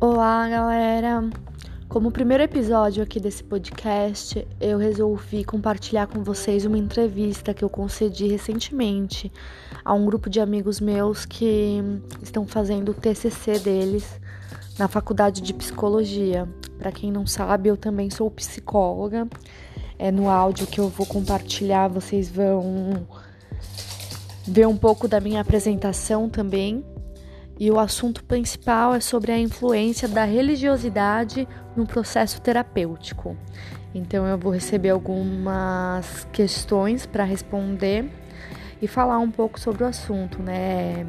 Olá, galera! Como primeiro episódio aqui desse podcast, eu resolvi compartilhar com vocês uma entrevista que eu concedi recentemente a um grupo de amigos meus que estão fazendo o TCC deles na faculdade de psicologia. Para quem não sabe, eu também sou psicóloga. É no áudio que eu vou compartilhar, vocês vão ver um pouco da minha apresentação também e o assunto principal é sobre a influência da religiosidade no processo terapêutico. Então eu vou receber algumas questões para responder e falar um pouco sobre o assunto, né?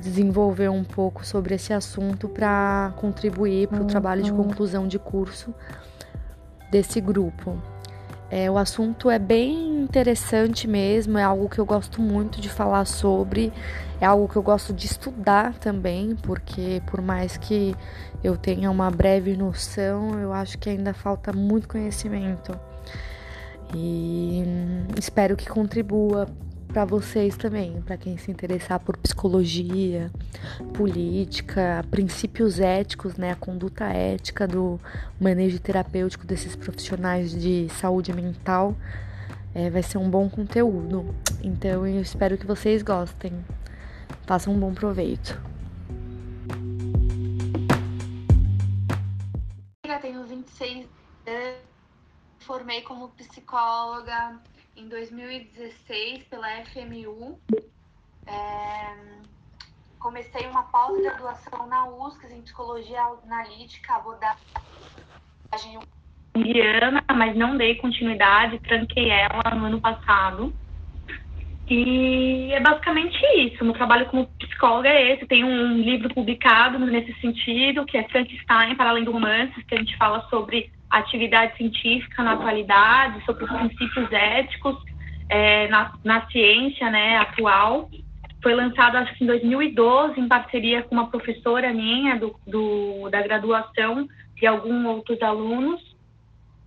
Desenvolver um pouco sobre esse assunto para contribuir para o trabalho de conclusão de curso desse grupo. É, o assunto é bem interessante mesmo, é algo que eu gosto muito de falar sobre, é algo que eu gosto de estudar também, porque por mais que eu tenha uma breve noção, eu acho que ainda falta muito conhecimento. E espero que contribua para vocês também, para quem se interessar por psicologia, política, princípios éticos, né, a conduta ética do manejo terapêutico desses profissionais de saúde mental, é, vai ser um bom conteúdo. Então eu espero que vocês gostem. Façam um bom proveito. Eu tenho 26 anos, formei como psicóloga em 2016 pela FMU. É, comecei uma pós-graduação na USC em psicologia analítica, abordagem Guiana, mas não dei continuidade, tranquei ela no ano passado. E é basicamente isso. Meu trabalho como psicóloga é esse. Tem um livro publicado nesse sentido, que é Frankenstein, para além do romances, que a gente fala sobre atividade científica na atualidade, sobre os princípios éticos é, na, na ciência né, atual. Foi lançado, acho que em 2012, em parceria com uma professora minha do, do, da graduação e alguns outros alunos.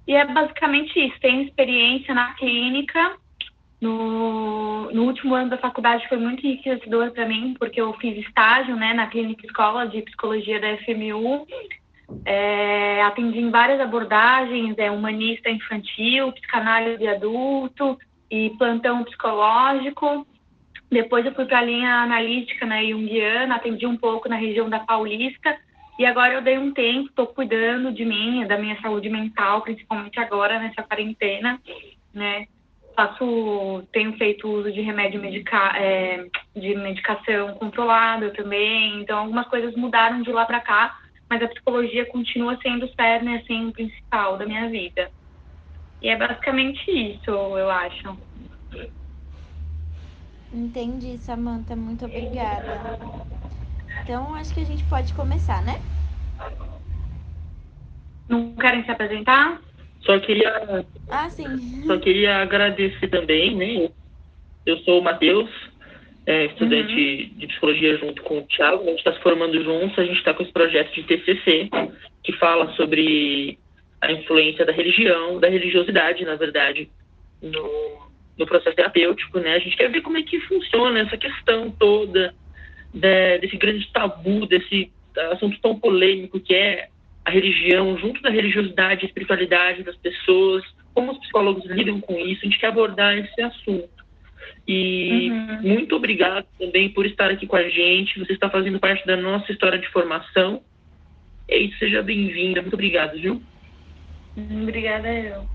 E é basicamente isso. Tenho experiência na clínica. No, no último ano da faculdade foi muito enriquecedor para mim, porque eu fiz estágio né, na clínica escola de psicologia da FMU é, atendi em várias abordagens, é humanista infantil, psicanálise adulto e plantão psicológico. Depois eu fui para a linha analítica né, junguiana, atendi um pouco na região da Paulista. E agora eu dei um tempo, estou cuidando de mim, da minha saúde mental, principalmente agora nessa quarentena, né? Faço, tenho feito uso de remédio medica, é, de medicação controlada também. Então algumas coisas mudaram de lá para cá, mas a psicologia continua sendo o cerne, assim, o principal da minha vida. E é basicamente isso, eu acho. Entendi, Samantha. Muito obrigada. Então, acho que a gente pode começar, né? Não querem se apresentar? Só queria. Ah, sim. Só queria agradecer também, né? Eu sou o Matheus, é, estudante uhum. de psicologia junto com o Thiago, a gente está se formando juntos, a gente está com esse projeto de TCC, que fala sobre a influência da religião, da religiosidade, na verdade, no, no processo terapêutico, né? A gente quer ver como é que funciona essa questão toda de, desse grande tabu, desse assunto tão polêmico que é a religião, junto da religiosidade e espiritualidade das pessoas, como os psicólogos lidam com isso, a gente quer abordar esse assunto. E uhum. muito obrigado também por estar aqui com a gente. Você está fazendo parte da nossa história de formação. É isso, seja bem-vinda. Muito obrigado, viu? Obrigada eu.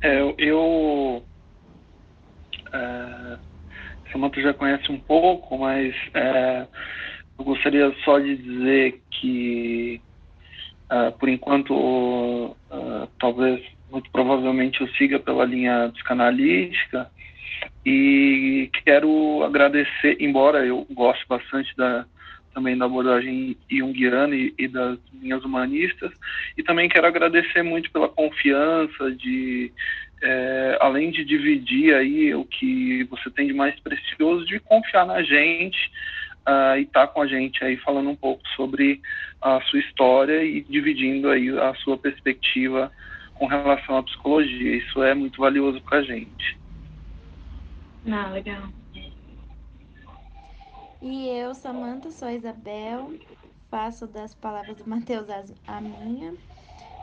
É, eu. É, Samanta já conhece um pouco, mas é, eu gostaria só de dizer que, é, por enquanto, é, talvez, muito provavelmente, eu siga pela linha psicanalítica. E quero agradecer, embora eu goste bastante da, também da abordagem junguiana e, e das linhas humanistas, e também quero agradecer muito pela confiança de, é, além de dividir aí o que você tem de mais precioso, de confiar na gente uh, e estar tá com a gente aí falando um pouco sobre a sua história e dividindo aí a sua perspectiva com relação à psicologia. Isso é muito valioso para a gente. Ah, legal. E eu, Samantha, sou a Isabel. faço das palavras do Mateus a minha.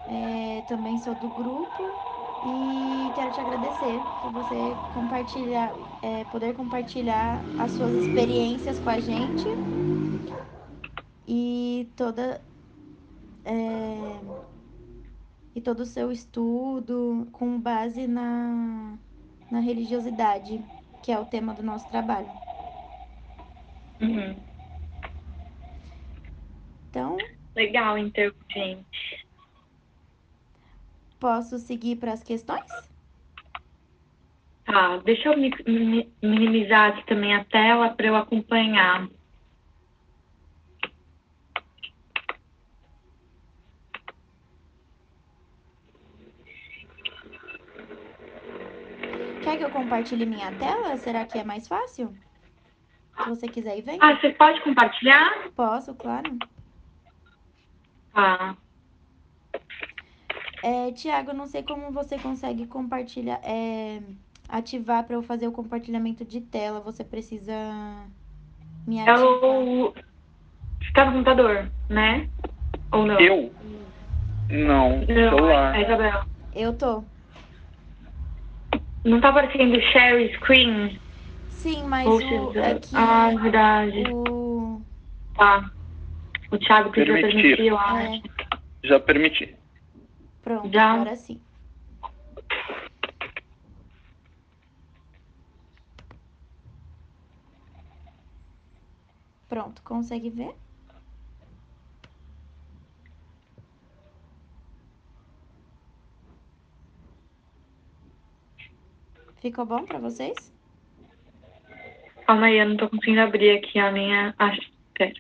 É, também sou do grupo e quero te agradecer por você compartilhar, é, poder compartilhar as suas experiências com a gente e toda é, e todo o seu estudo com base na, na religiosidade, que é o tema do nosso trabalho. Uhum. Então. Legal, então, gente. Posso seguir para as questões? Tá, deixa eu minimizar aqui também a tela para eu acompanhar. Quer que eu compartilhe minha tela? Será que é mais fácil? Se você quiser ir, vem. Ah, você pode compartilhar? Posso, claro. Tá. É, Tiago, não sei como você consegue compartilhar, é, ativar para eu fazer o compartilhamento de tela. Você precisa me ativar. Eu... Você tá no computador, né? Ou não? Eu? Não, Não, celular. é Isabel. Eu tô. Não tá aparecendo share screen? Sim, mas Ou o, seja, é Ah, verdade. o, Tá. O Thiago precisa Permitir. permitir, eu acho. é, Já permiti. pronto, Já? agora sim. Pronto, consegue ver? Ficou bom para vocês? Calma aí, eu não tô conseguindo abrir aqui a minha. Acho. Pera.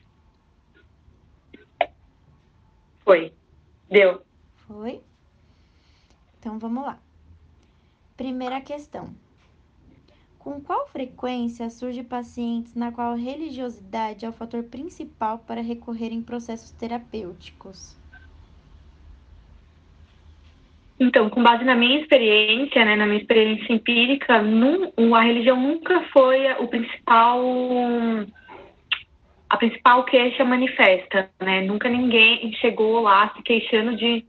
Foi. Deu. Foi? Então vamos lá. Primeira questão. Com qual frequência surge pacientes na qual religiosidade é o fator principal para recorrer em processos terapêuticos? Então, com base na minha experiência, né, na minha experiência empírica, num, a religião nunca foi o principal a principal queixa manifesta, né? Nunca ninguém chegou lá se queixando de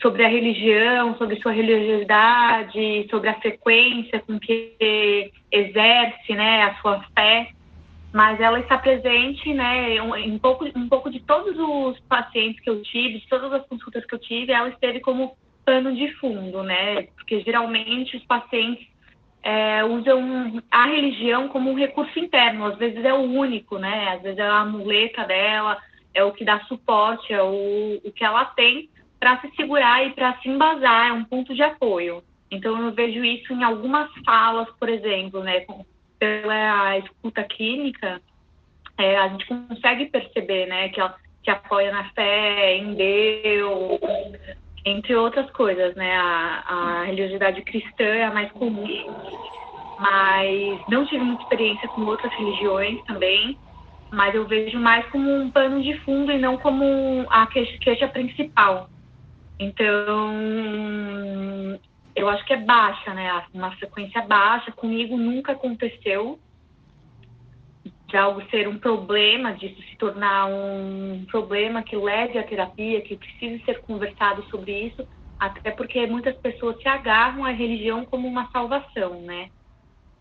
sobre a religião, sobre sua religiosidade, sobre a frequência com que exerce, né, a sua fé. Mas ela está presente, né, em um pouco, um pouco de todos os pacientes que eu tive, de todas as consultas que eu tive, ela esteve como pano de fundo, né? Porque geralmente os pacientes é, usam a religião como um recurso interno, às vezes é o único, né? Às vezes é a muleta dela, é o que dá suporte, é o, o que ela tem para se segurar e para se embasar, é um ponto de apoio. Então eu vejo isso em algumas falas, por exemplo, né? Pela escuta clínica, é, a gente consegue perceber, né? Que ela se apoia na fé, em Deus, entre outras coisas, né? A, a religiosidade cristã é a mais comum, mas não tive muita experiência com outras religiões também, mas eu vejo mais como um pano de fundo e não como a queixa, principal. Então, eu acho que é baixa, né? Uma frequência baixa. Comigo nunca aconteceu de algo ser um problema, disso se tornar um problema que leve à terapia, que precise ser conversado sobre isso, até porque muitas pessoas se agarram à religião como uma salvação, né?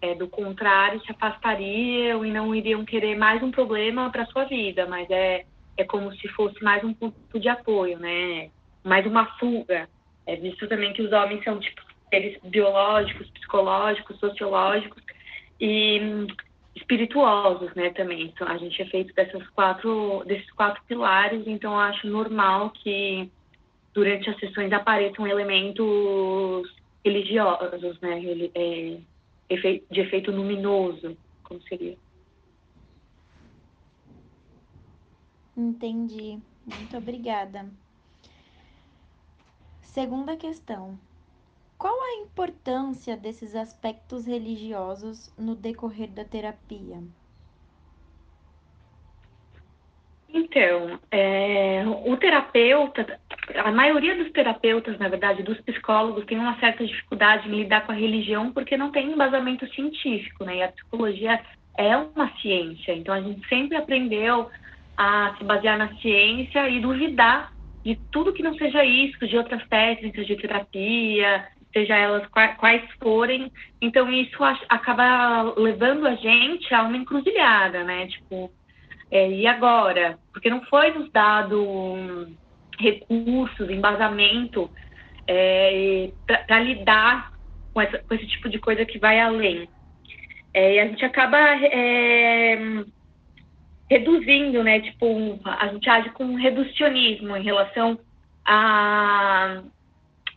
É, do contrário, se afastariam e não iriam querer mais um problema para sua vida, mas é, é como se fosse mais um ponto de apoio, né? Mais uma fuga. É visto também que os homens são tipo seres biológicos, psicológicos, sociológicos e espirituosos, né, também. Então, a gente é feito dessas quatro, desses quatro pilares, então eu acho normal que durante as sessões apareçam elementos religiosos, né, é, de efeito luminoso, como seria. Entendi. Muito obrigada. Segunda questão. Qual a importância desses aspectos religiosos no decorrer da terapia? Então, é, o terapeuta, a maioria dos terapeutas, na verdade, dos psicólogos, tem uma certa dificuldade em lidar com a religião porque não tem embasamento científico, né? E a psicologia é uma ciência, então a gente sempre aprendeu a se basear na ciência e duvidar de tudo que não seja isso, de outras técnicas de terapia, seja elas quais forem. Então, isso acaba levando a gente a uma encruzilhada, né? Tipo, é, e agora? Porque não foi nos dado recursos, embasamento é, para lidar com, essa, com, esse tipo de coisa que vai além. É, e a gente acaba é, reduzindo, né? Tipo, a gente age com um reducionismo em relação à,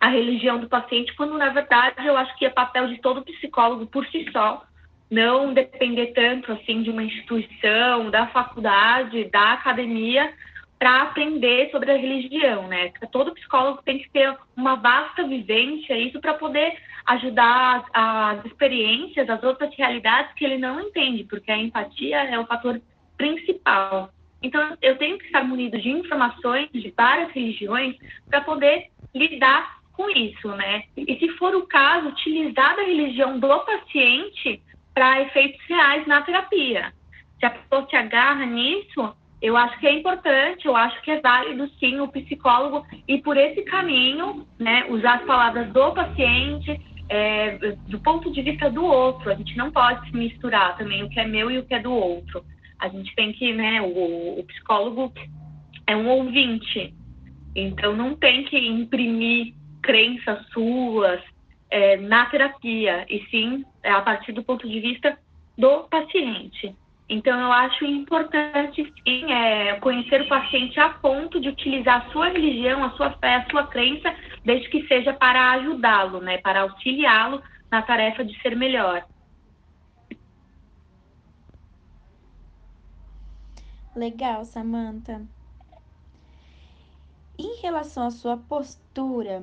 à religião do paciente, quando na verdade eu acho que é papel de todo psicólogo por si só não depender tanto assim de uma instituição, da faculdade, da academia para aprender sobre a religião, né? Todo psicólogo tem que ter uma vasta vivência isso para poder ajudar as, as experiências, as outras realidades que ele não entende, porque a empatia é o fator principal. Então, eu tenho que estar munido de informações de várias religiões para poder lidar com isso, né? E se for o caso, utilizar da religião do paciente para efeitos reais na terapia. Se a pessoa se agarra nisso, eu acho que é importante, eu acho que é válido sim o psicólogo ir por esse caminho, né? Usar as palavras do paciente, é, do ponto de vista do outro. A gente não pode se misturar também o que é meu e o que é do outro. A gente tem que, né, o, o psicólogo é um ouvinte, então não tem que imprimir crenças suas é, na terapia, e sim é, a partir do ponto de vista do paciente. Então, eu acho importante sim, é, conhecer o paciente a ponto de utilizar a sua religião, a sua fé, a sua crença, desde que seja para ajudá-lo, né, para auxiliá-lo na tarefa de ser melhor. Legal, Samantha. Em relação à sua postura,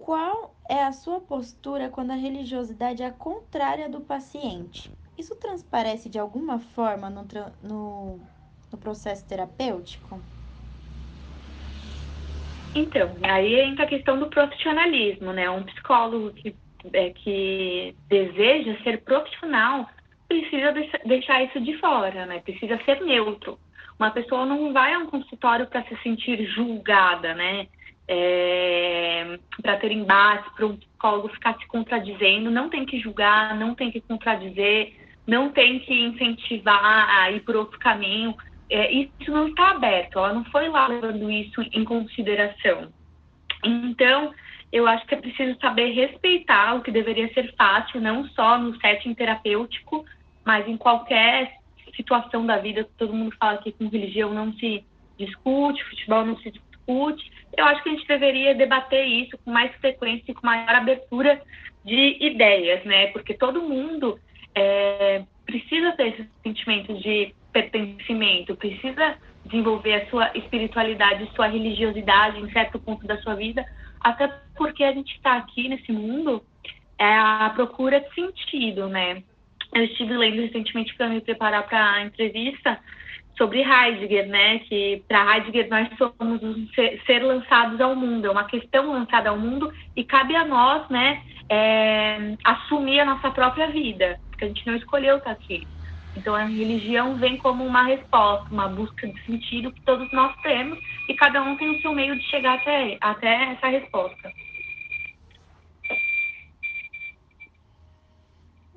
qual é a sua postura quando a religiosidade é contrária do paciente? Isso transparece de alguma forma no, no, no processo terapêutico? Então, aí entra a questão do profissionalismo, né? Um psicólogo que, é, que deseja ser profissional precisa deixar isso de fora, né? Precisa ser neutro. Uma pessoa não vai a um consultório para se sentir julgada, né? É, para ter embate, para um psicólogo ficar se contradizendo, não tem que julgar, não tem que contradizer, não tem que incentivar a ir por outro caminho. É, isso não está aberto, ela não foi lá levando isso em consideração. Então, eu acho que é preciso saber respeitar o que deveria ser fácil, não só no setting terapêutico, mas em qualquer situação da vida, todo mundo fala que com religião não se discute, futebol não se discute. Eu acho que a gente deveria debater isso com mais frequência e com maior abertura de ideias, né? Porque todo mundo é, precisa ter esse sentimento de pertencimento, precisa desenvolver a sua espiritualidade, sua religiosidade em certo ponto da sua vida, até porque a gente está aqui nesse mundo é a procura de sentido, né? Eu estive lendo recentemente para me preparar para a entrevista sobre Heidegger, né? Que para Heidegger nós somos um ser, ser, lançados ao mundo, é uma questão lançada ao mundo e cabe a nós, né, é, assumir a nossa própria vida, porque a gente não escolheu estar aqui. Então a religião vem como uma resposta, uma busca de sentido que todos nós temos e cada um tem o seu meio de chegar até, até essa resposta.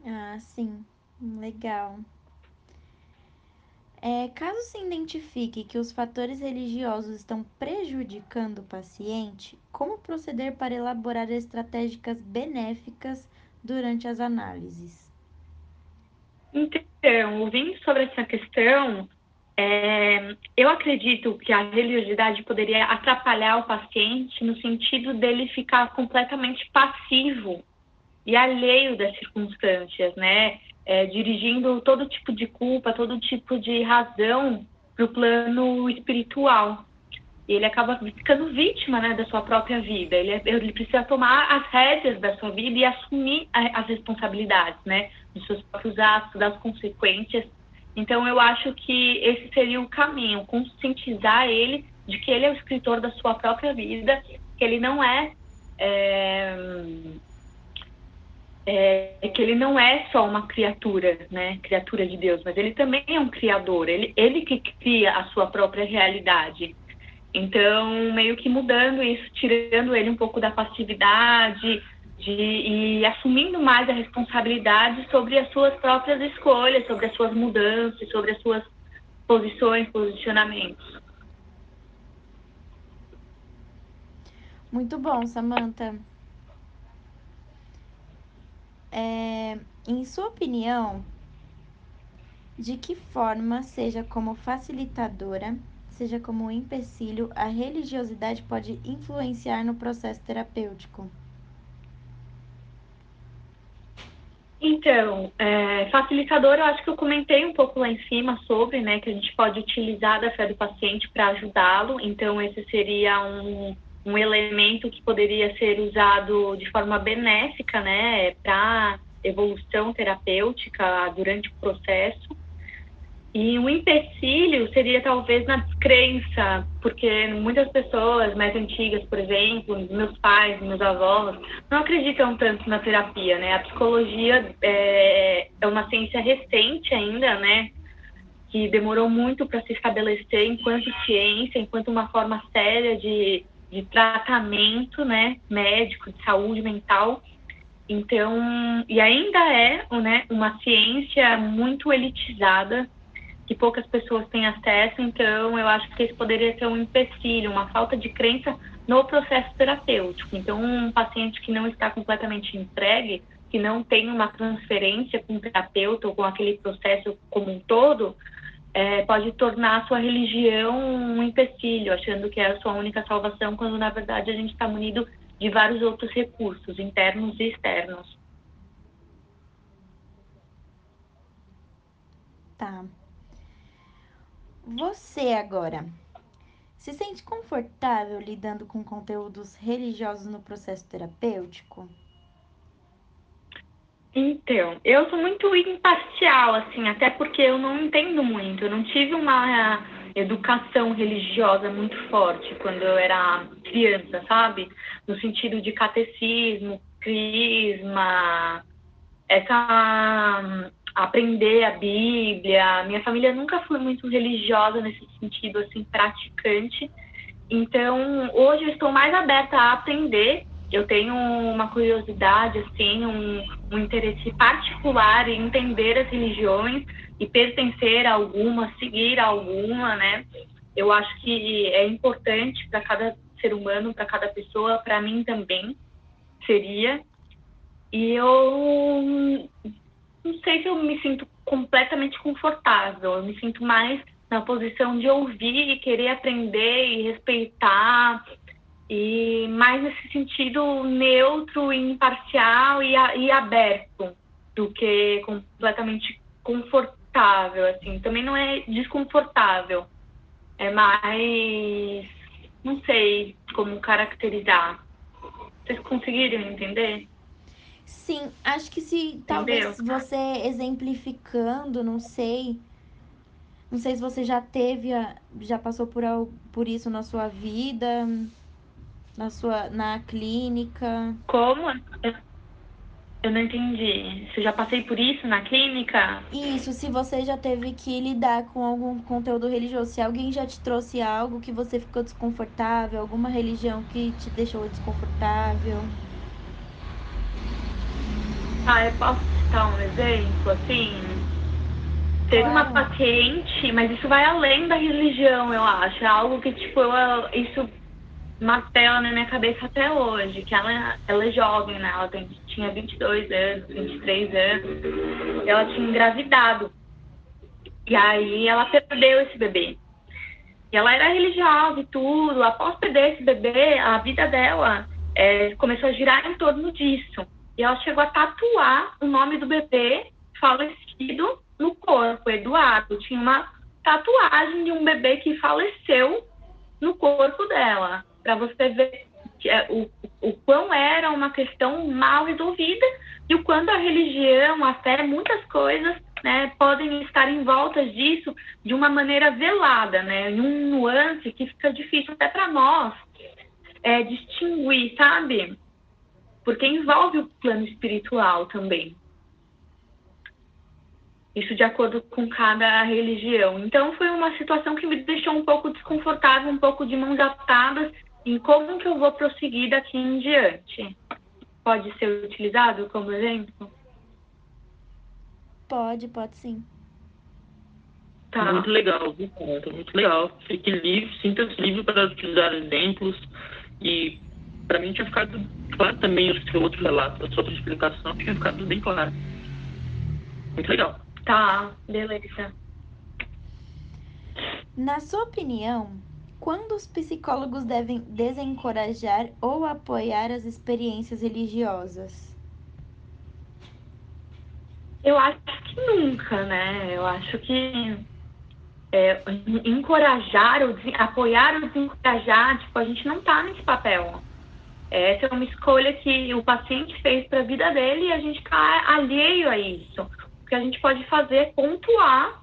Ah, sim. Legal. É, caso se identifique que os fatores religiosos estão prejudicando o paciente, como proceder para elaborar estratégicas benéficas durante as análises? Então, ouvindo sobre essa questão, é, eu acredito que a religiosidade poderia atrapalhar o paciente no sentido dele ficar completamente passivo e alheio das circunstâncias, né? É, dirigindo todo tipo de culpa, todo tipo de razão para o plano espiritual. Ele acaba ficando vítima né, da sua própria vida. Ele, é, ele precisa tomar as rédeas da sua vida e assumir as responsabilidades, né? Dos seus próprios atos, das consequências. Então, eu acho que esse seria o caminho, conscientizar ele de que ele é o escritor da sua própria vida, que ele não é, é é, é, que ele não é só uma criatura, né, criatura de Deus, mas ele também é um criador, ele, ele que cria a sua própria realidade. Então, meio que mudando isso, tirando ele um pouco da passividade de, e assumindo mais a responsabilidade sobre as suas próprias escolhas, sobre as suas mudanças, sobre as suas posições, posicionamentos. Muito bom, Samantha. É, em sua opinião, de que forma, seja como facilitadora, seja como empecilho, a religiosidade pode influenciar no processo terapêutico? Então, é, facilitador, eu acho que eu comentei um pouco lá em cima sobre, né, que a gente pode utilizar da fé do paciente para ajudá-lo. Então, esse seria um, um elemento que poderia ser usado de forma benéfica, né, para evolução terapêutica durante o processo. E um empecilho seria talvez na descrença, porque muitas pessoas mais antigas, por exemplo, meus pais, meus avós, não acreditam tanto na terapia, né? A psicologia é, é uma ciência recente ainda, né? Que demorou muito para se estabelecer enquanto ciência, enquanto uma forma séria de, de tratamento, né? Médico, de saúde mental. Então, e ainda é né, uma ciência muito elitizada, que poucas pessoas têm acesso, então eu acho que isso poderia ser um empecilho, uma falta de crença no processo terapêutico. Então, um paciente que não está completamente entregue, que não tem uma transferência com o terapeuta ou com aquele processo como um todo, é, pode tornar a sua religião um empecilho, achando que é a sua única salvação, quando na verdade a gente está munido de vários outros recursos, internos e externos. Tá. Você agora se sente confortável lidando com conteúdos religiosos no processo terapêutico? Então, eu sou muito imparcial, assim, até porque eu não entendo muito. Eu não tive uma educação religiosa muito forte quando eu era criança, sabe? No sentido de catecismo, crisma, essa aprender a Bíblia. Minha família nunca foi muito religiosa nesse sentido, assim, praticante. Então, hoje eu estou mais aberta a aprender. Eu tenho uma curiosidade, assim, um, um interesse particular em entender as religiões e pertencer a alguma, seguir a alguma, né? Eu acho que é importante para cada ser humano, para cada pessoa, para mim também seria. E eu não sei se eu me sinto completamente confortável. Eu me sinto mais na posição de ouvir e querer aprender e respeitar e mais nesse sentido neutro, imparcial e, e aberto do que completamente confortável, assim. Também não é desconfortável, é mais, não sei como caracterizar. Vocês conseguiram entender? Sim, acho que se talvez você exemplificando, não sei. Não sei se você já teve, já passou por, por isso na sua vida, na sua na clínica. Como? Eu não entendi. Se já passei por isso na clínica? Isso, se você já teve que lidar com algum conteúdo religioso, se alguém já te trouxe algo que você ficou desconfortável, alguma religião que te deixou desconfortável. Ah, eu posso citar um exemplo, assim? Teve uma paciente, mas isso vai além da religião, eu acho. É algo que, tipo, eu, isso martela na minha cabeça até hoje, que ela, ela é jovem, né? Ela tem, tinha 22 anos, 23 anos. Ela tinha engravidado. E aí ela perdeu esse bebê. E ela era religiosa e tudo. Após perder esse bebê, a vida dela é, começou a girar em torno disso. E ela chegou a tatuar o nome do bebê falecido no corpo, Eduardo. Tinha uma tatuagem de um bebê que faleceu no corpo dela, para você ver é, o, o quão era uma questão mal resolvida e o quanto a religião, a fé, muitas coisas né, podem estar em volta disso de uma maneira velada, né, em um nuance que fica difícil até para nós é, distinguir, sabe? porque envolve o plano espiritual também. Isso de acordo com cada religião. Então foi uma situação que me deixou um pouco desconfortável, um pouco de mãos atadas em como que eu vou prosseguir daqui em diante. Pode ser utilizado como exemplo? Pode, pode sim. Tá. Muito legal, muito legal. Fique livre, sinta-se livre para utilizar exemplos e para mim tinha ficado claro também o seu outro relato, a sua outra explicação tinha ficado bem claro. Muito legal. Tá, beleza. Na sua opinião, quando os psicólogos devem desencorajar ou apoiar as experiências religiosas? Eu acho que nunca, né? Eu acho que é, encorajar ou apoiar ou desencorajar, tipo, a gente não está nesse papel. Essa é uma escolha que o paciente fez para a vida dele e a gente está alheio a isso. O que a gente pode fazer é pontuar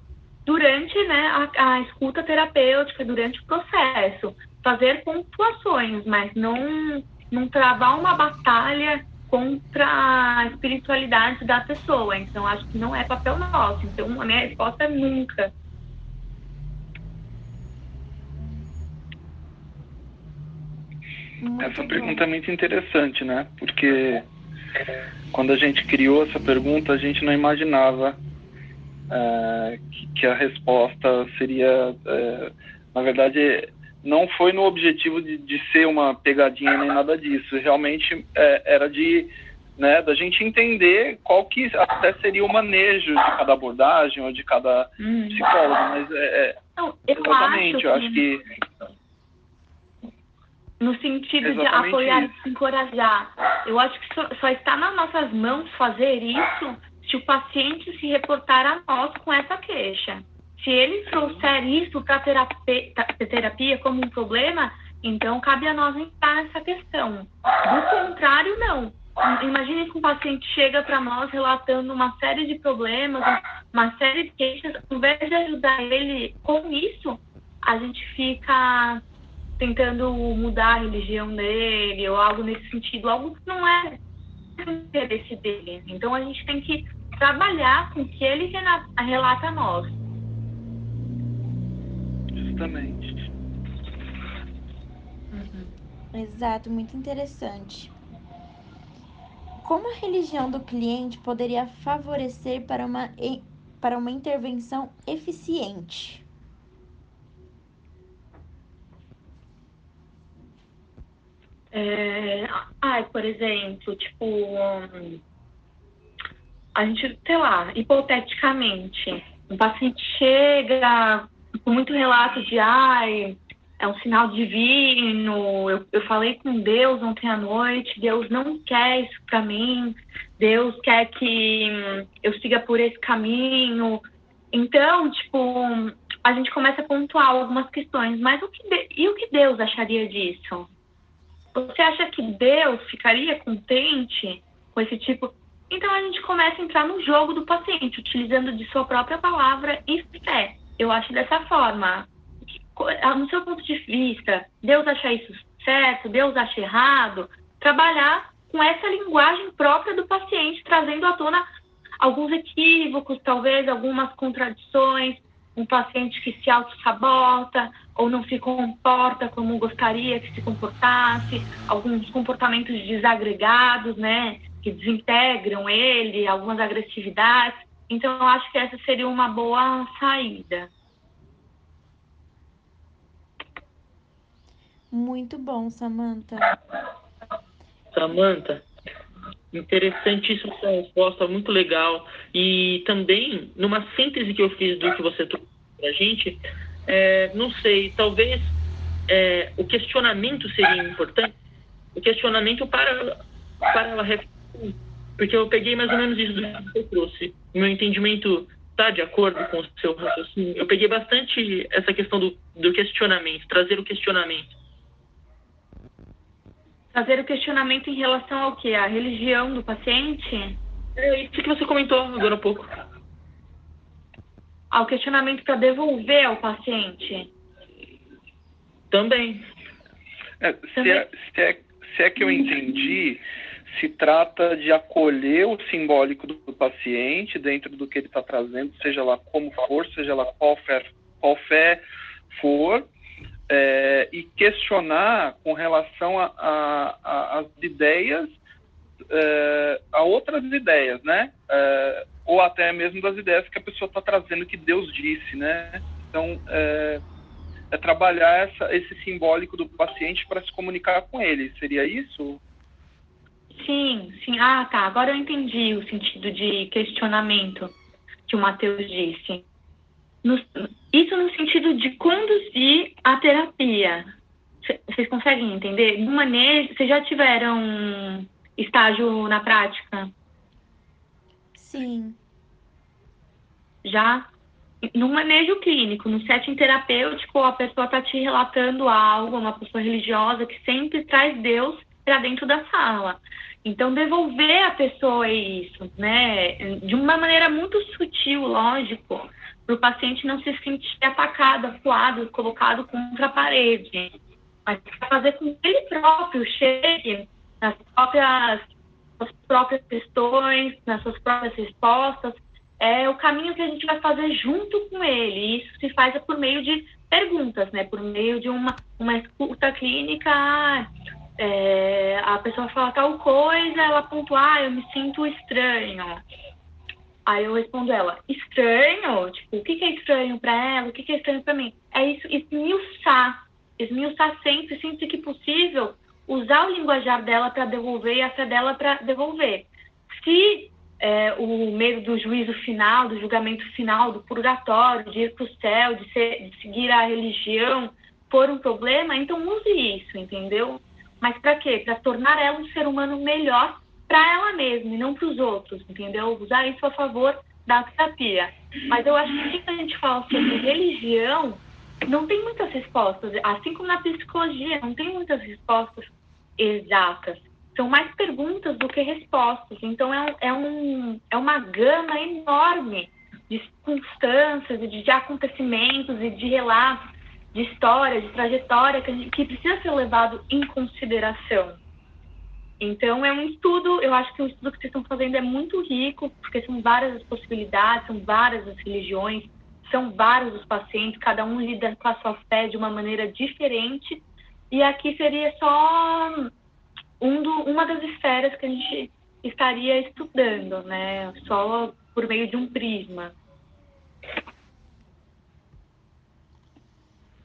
durante né, a, a escuta terapêutica, durante o processo. Fazer pontuações, mas não, não travar uma batalha contra a espiritualidade da pessoa. Então, acho que não é papel nosso. Então, a minha resposta é nunca. Muito essa pergunta é muito interessante, né? Porque quando a gente criou essa pergunta, a gente não imaginava é, que, que, a resposta seria, é, na verdade, não foi no objetivo de, de, ser uma pegadinha nem nada disso. Realmente é, era de né, da gente entender qual que até seria o manejo de cada abordagem ou de cada hum. psicólogo, mas é, não, eu exatamente, acho eu acho que no sentido Exatamente de apoiar e encorajar. Eu acho que só, só, está nas nossas mãos fazer isso se o paciente se reportar a nós com essa queixa. Se ele trouxer isso para terapia, terapia como um problema, então cabe a nós entrar nessa questão. Do contrário, não. Imagine que um paciente chega para nós relatando uma série de problemas, uma série de queixas, ao invés de ajudar ele com isso, a gente fica tentando mudar a religião dele ou algo nesse sentido, algo que não é interesse dele. Então a gente tem que trabalhar com o que ele relata a nós. Justamente. Uhum. Exato, muito interessante. Como a religião do cliente poderia favorecer para uma, para uma intervenção eficiente? É, ai, por exemplo, tipo, um, a gente, sei lá, hipoteticamente, um paciente chega com muito relato de ai, é um sinal divino, eu, eu falei com Deus ontem à noite, Deus não quer isso para mim, Deus quer que eu siga por esse caminho. Então, tipo, a gente começa a pontuar algumas questões, mas o que e o que Deus acharia disso? Você acha que Deus ficaria contente com esse tipo? Então a gente começa a entrar no jogo do paciente, utilizando de sua própria palavra e fé. Eu acho dessa forma. No seu ponto de vista, Deus acha isso certo? Deus acha errado? Trabalhar com essa linguagem própria do paciente, trazendo à tona alguns equívocos, talvez algumas contradições, um paciente que se auto-sabota ou não se comporta como gostaria que se comportasse, alguns comportamentos desagregados, né, que desintegram ele, algumas agressividades. Então, eu acho que essa seria uma boa saída. Muito bom, Samantha. Samantha, interessantíssima essa resposta, muito legal. E também, numa síntese que eu fiz do que você trouxe para a gente, é, não sei, talvez é, o questionamento seria importante, o questionamento para, para ela refletir, porque eu peguei mais ou menos isso do que você trouxe. Meu entendimento está de acordo com o seu raciocínio. Eu peguei bastante essa questão do, do questionamento, trazer o questionamento. Fazer o questionamento em relação ao que? A religião do paciente? É isso que você comentou agora há pouco ao questionamento para devolver ao paciente? Também. É, se, é, se, é, se, é, que eu entendi, se trata de acolher o simbólico do, do paciente dentro do que ele está trazendo, seja lá como for, seja lá qual fé, qual fé for, é, e questionar com relação às ideias, é, a outras ideias, né? É, ou até mesmo das ideias que a pessoa está trazendo que Deus disse, né? Então, é, é trabalhar essa, esse simbólico do paciente para se comunicar com ele. Seria isso? Sim, sim. Ah, tá. Agora eu entendi o sentido de questionamento que o Matheus disse. No, isso no sentido de conduzir a terapia. Vocês conseguem entender? No manejo, vocês já tiveram estágio na prática? Sim. Já? No manejo clínico, no setting terapêutico, a pessoa está te relatando algo, uma pessoa religiosa que sempre traz Deus para dentro da sala. Então, devolver a pessoa isso, né? De uma maneira muito sutil, lógico, para o paciente não se sentir atacado, acuado, colocado contra a parede, mas fazer com que ele próprio chegue nas próprias, nas próprias questões, nas suas próprias respostas, é o caminho que a gente vai fazer junto com ele. E isso se faz por meio de perguntas, né? Por meio de uma, uma escuta clínica. É, a pessoa fala tal coisa, ela pontua, ah, eu me sinto estranho. Aí eu respondo ela, estranho? Tipo, o que é estranho para ela? O que é estranho para mim? É isso, esmiuçar. Esmiuçar sempre, sempre que possível, usar o linguajar dela para devolver e a fé dela para devolver. Se é, o medo do juízo final, do julgamento final, do purgatório, de ir para o céu, de, ser, de seguir a religião, for um problema, então use isso, entendeu? Mas para quê? Para tornar ela um ser humano melhor para ela mesma e não para os outros, entendeu? Usar isso a favor da terapia. Mas eu acho que quando a gente fala sobre religião, não tem muitas respostas, assim como na psicologia, não tem muitas respostas exatas. São mais perguntas do que respostas. Então, é, é, um, é uma gama enorme de circunstâncias, de, de acontecimentos e de relatos, de história, de trajetória que, gente, que precisa ser levado em consideração. Então, é um estudo, eu acho que o estudo que vocês estão fazendo é muito rico, porque são várias as possibilidades, são várias as religiões, são vários os pacientes, cada um lida com a sua fé de uma maneira diferente. E aqui seria só um do, uma das esferas que a gente estaria estudando, né? Só por meio de um prisma.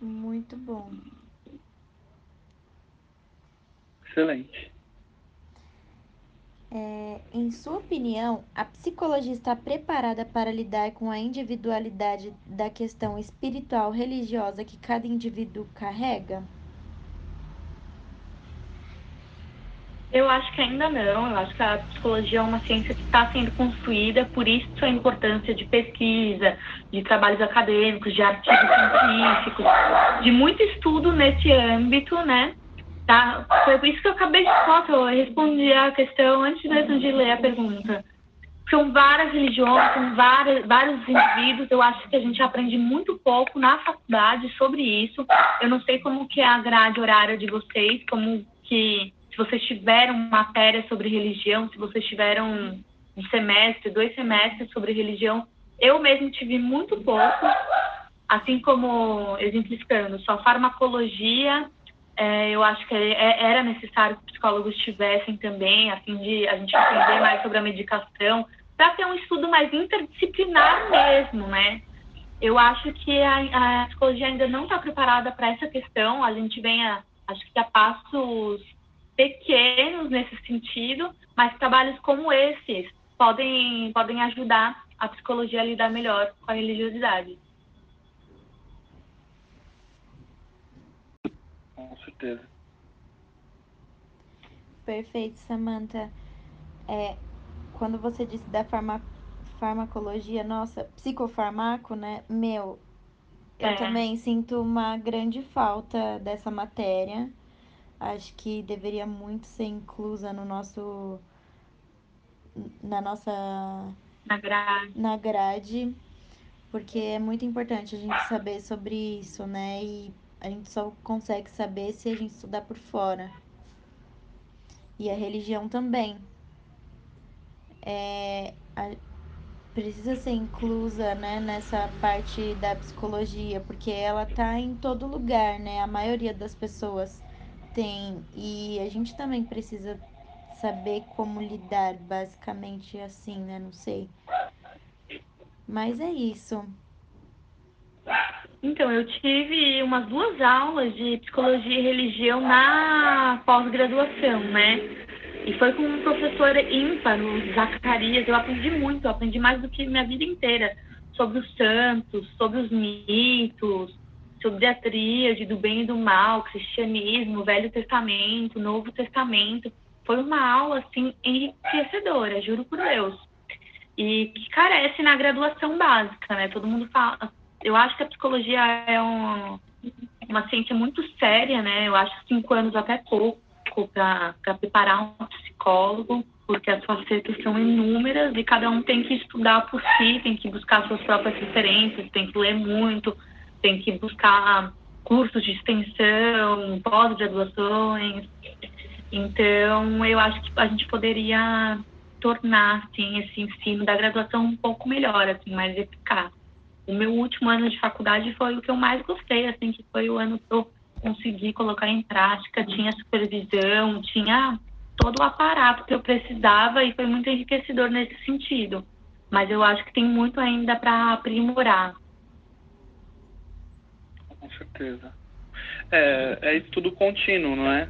Muito bom. Excelente. É, em sua opinião, a psicologia está preparada para lidar com a individualidade da questão espiritual religiosa que cada indivíduo carrega? Eu acho que ainda não. Eu acho que a psicologia é uma ciência que está sendo construída, por isso a importância de pesquisa, de trabalhos acadêmicos, de artigos científicos, de muito estudo nesse âmbito, né? Tá? Foi por isso que eu acabei de nossa, eu respondi a questão antes mesmo de ler a pergunta. São várias religiões, são várias, vários indivíduos. Eu acho que a gente aprende muito pouco na faculdade sobre isso. Eu não sei como que é a grade horária de vocês, como que se vocês tiveram matéria sobre religião, se vocês tiveram um semestre, dois semestres sobre religião. Eu mesmo tive muito pouco, assim como exemplificando, só farmacologia é, eu acho que é, era necessário que psicólogos tivessem também, a fim de a gente entender mais sobre a medicação, para ter um estudo mais interdisciplinar mesmo, né? Eu acho que a, a psicologia ainda não está preparada para essa questão. A gente vem, a, acho que a passos pequenos nesse sentido, mas trabalhos como esses podem, podem ajudar a psicologia a lidar melhor com a religiosidade. certeza. Perfeito, Samantha. É, quando você disse da farma, farmacologia, nossa, psicofarmaco, né? Meu, eu é. também sinto uma grande falta dessa matéria. Acho que deveria muito ser inclusa no nosso. na nossa. Na grade. Na grade. Porque é muito importante a gente saber sobre isso, né? E a gente só consegue saber se a gente estudar por fora. e a religião também. É, a, precisa ser inclusa né, nessa parte da psicologia, porque ela tá em todo lugar, né? A maioria das pessoas tem. E a gente também precisa saber como lidar, basicamente assim, né? Não sei. Mas é isso. Então, eu tive umas duas aulas de psicologia e religião na pós-graduação, né? E foi com um professor ímpar, o Zacarias. Eu aprendi muito, eu aprendi mais do que minha vida inteira sobre os santos, sobre os mitos, sobre a tríade do bem e do mal, cristianismo, Velho Testamento, Novo Testamento. Foi uma aula, assim, enriquecedora, juro por Deus. E que carece na graduação básica, né? Todo mundo fala. Eu acho que a psicologia é um, uma ciência muito séria, né? Eu acho cinco anos até pouco para preparar um psicólogo, porque as facetas são inúmeras e cada um tem que estudar por si, tem que buscar suas próprias referências, tem que ler muito, tem que buscar cursos de extensão, pós-graduações. Então, eu acho que a gente poderia tornar assim, esse ensino da graduação um pouco melhor, assim, mais eficaz. O meu último ano de faculdade foi o que eu mais gostei, assim, que foi o ano que eu consegui colocar em prática, tinha supervisão, tinha todo o aparato que eu precisava e foi muito enriquecedor nesse sentido. Mas eu acho que tem muito ainda para aprimorar certeza. É, é estudo contínuo, não é?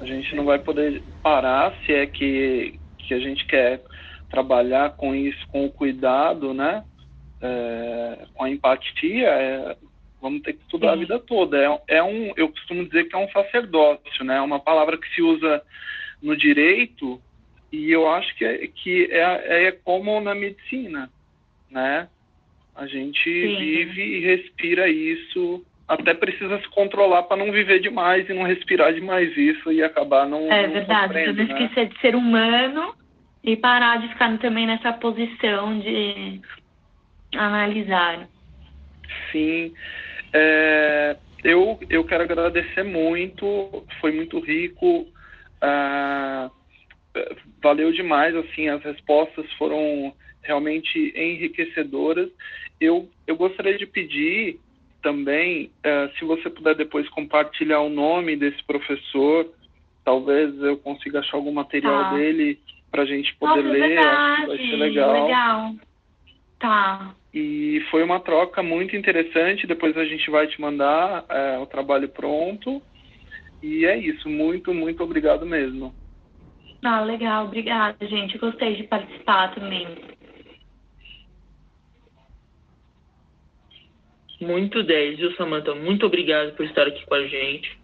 A gente não vai poder parar se é que, que a gente quer trabalhar com isso, com o cuidado, né? É, com a empatia, é, vamos ter que estudar Sim. a vida toda. É, é, um, eu costumo dizer que é um sacerdócio, né? Uma palavra que se usa no direito e eu acho que é, que é, é como na medicina, né? A gente Sim. vive e respira isso, até precisa se controlar para não viver demais e não respirar demais isso e acabar não. É não verdade, né? esquecer de ser humano e parar de ficar também nessa posição de analisar. Sim. É, eu, eu quero agradecer muito, foi muito rico. Uh, valeu demais, assim, as respostas foram realmente enriquecedoras. Eu, eu gostaria de pedir também, uh, se você puder depois compartilhar o nome desse professor, talvez eu consiga achar algum material tá. dele para a gente poder Nossa, ler, verdade. acho que vai ser legal. Legal. Tá. E foi uma troca muito interessante. Depois a gente vai te mandar uh, o trabalho pronto. E é isso. Muito, muito obrigado mesmo. Ah, legal. Obrigada, gente. Gostei de participar também. Muito 10, viu, Samantha? Muito obrigado por estar aqui com a gente.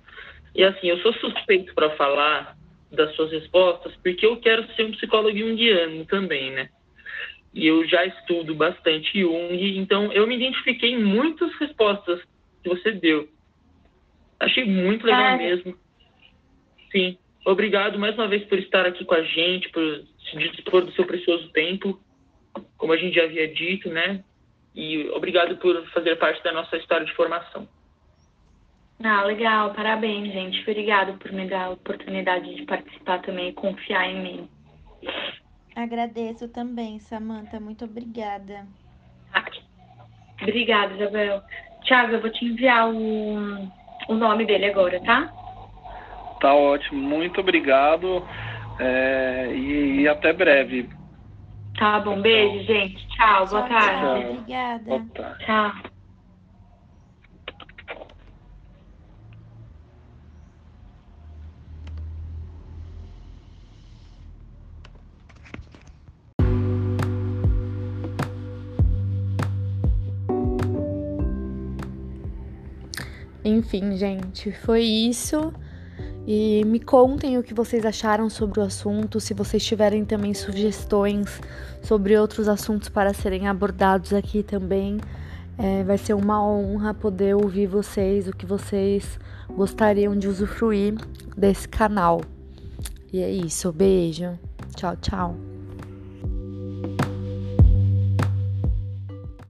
E assim, eu sou suspeito para falar das suas respostas, porque eu quero ser um psicólogo junguiano também, né? E eu já estudo bastante Jung, então eu me identifiquei em muitas respostas que você deu. Achei muito legal mesmo. Sim. Obrigado mais uma vez por estar aqui com a gente, por se dispor do seu precioso tempo, como a gente já havia dito, né? E obrigado por fazer parte da nossa história de formação. Ah, legal, parabéns, gente. Obrigado por me dar a oportunidade de participar também e confiar em mim. Agradeço também, Samanta. Muito obrigada. Ah, obrigada, Isabel. Tiago, eu vou te enviar o, o nome dele agora, tá? Tá ótimo. Muito obrigado. É, e, e até breve. Tá bom, beijo, gente. Tchau, boa tarde. Tchau, obrigada. Boa tarde. Tchau. Enfim, gente, foi isso. E me contem o que vocês acharam sobre o assunto, se vocês tiverem também sugestões sobre outros assuntos para serem abordados aqui também. É, vai ser uma honra poder ouvir vocês, o que vocês gostariam de usufruir desse canal. E é isso, beijo. Tchau, tchau.